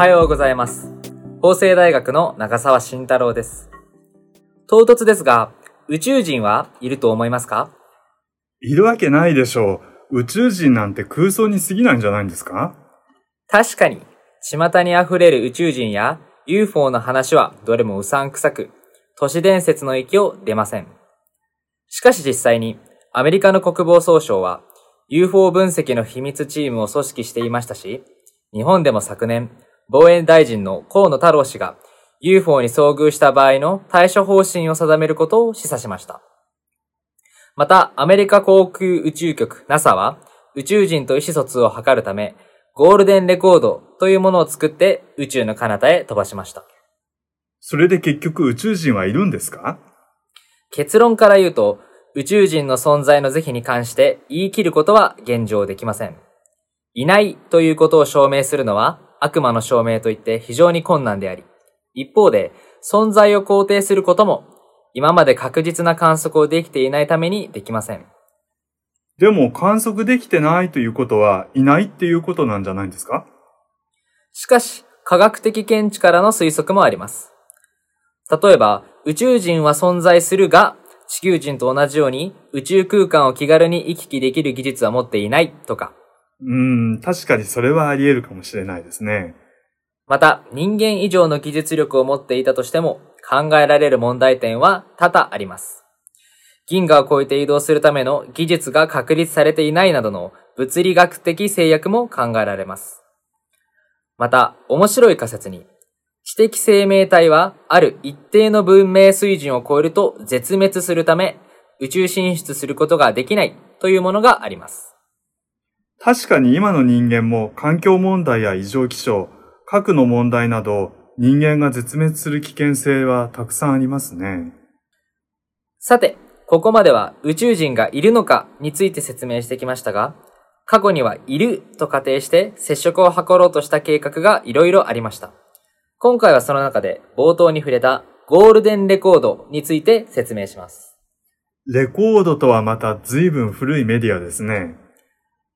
はようございます。法政大学の長沢慎太郎です。唐突ですが、宇宙人はいると思いますか？いるわけないでしょう。宇宙人なんて空想に過ぎないんじゃないんですか？確かに、巷に溢れる宇宙人や UFO の話はどれもうさんくさく、都市伝説の域を出ません。しかし実際に、アメリカの国防総省は UFO 分析の秘密チームを組織していましたし、日本でも昨年、防衛大臣の河野太郎氏が UFO に遭遇した場合の対処方針を定めることを示唆しました。また、アメリカ航空宇宙局 NASA は宇宙人と意思疎通を図るため、ゴールデンレコードというものを作って宇宙の彼方へ飛ばしました。それで結局宇宙人はいるんですか？結論から言うと、宇宙人の存在の是非に関して言い切ることは現状できません。いないということを証明するのは悪魔の証明といって非常に困難であり、一方で存在を肯定することも今まで確実な観測をできていないためにできません。でも観測できてないということはいないっていうことなんじゃないんですか？しかし、科学的見地からの推測もあります。例えば、宇宙人は存在するが、地球人と同じように宇宙空間を気軽に行き来できる技術は持っていないとか、うん、確かにそれはあり得るかもしれないですね。また人間以上の技術力を持っていたとしても考えられる問題点は多々あります。銀河を超えて移動するための技術が確立されていないなどの物理学的制約も考えられます。また、面白い仮説に、知的生命体はある一定の文明水準を超えると絶滅するため、宇宙進出することができないというものがあります。確かに今の人間も環境問題や異常気象、核の問題など人間が絶滅する危険性はたくさんありますね。さて、ここまでは宇宙人がいるのかについて説明してきましたが、過去にはいると仮定して接触を図ろうとした計画がいろいろありました。今回はその中で冒頭に触れたゴールデンレコードについて説明します。レコードとはまた随分古いメディアですね。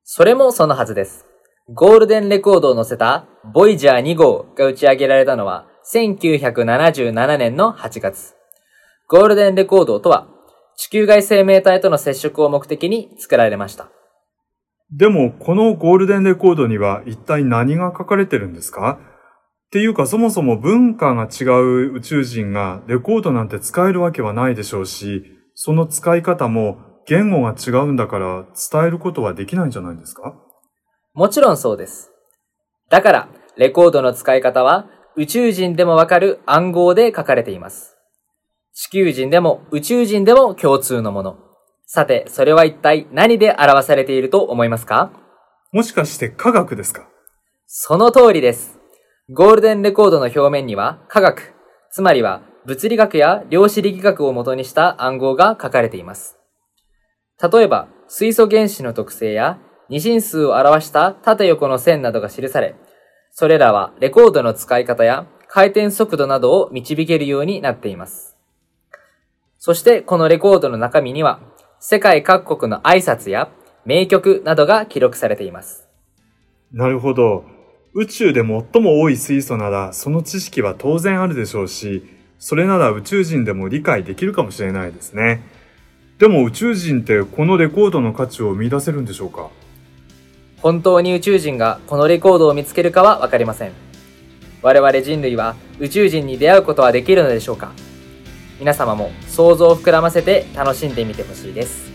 それもそのはずです。ゴールデンレコードを載せたボイジャー2号が打ち上げられたのは1977年の8月。ゴールデンレコードとは地球外生命体との接触を目的に作られました。でもこのゴールデンレコードには一体何が書かれてるんですか？っていうかそもそも文化が違う宇宙人がレコードなんて使えるわけはないでしょうし、その使い方も言語が違うんだから伝えることはできないんじゃないですか？もちろんそうです。だから、レコードの使い方は宇宙人でもわかる暗号で書かれています。地球人でも宇宙人でも共通のもの。さて、それは一体何で表されていると思いますか？もしかして科学ですか？その通りです。ゴールデンレコードの表面には科学、つまりは物理学や量子力学を元にした暗号が書かれています。例えば、水素原子の特性や二進数を表した縦横の線などが記され、それらはレコードの使い方や回転速度などを導けるようになっています。そしてこのレコードの中身には、世界各国の挨拶や名曲などが記録されています。なるほど。宇宙で最も多い水素ならその知識は当然あるでしょうし、それなら宇宙人でも理解できるかもしれないですね。でも宇宙人ってこのレコードの価値を見出せるんでしょうか？本当に宇宙人がこのレコードを見つけるかは分かりません。我々人類は宇宙人に出会うことはできるのでしょうか？皆様も想像を膨らませて楽しんでみてほしいです。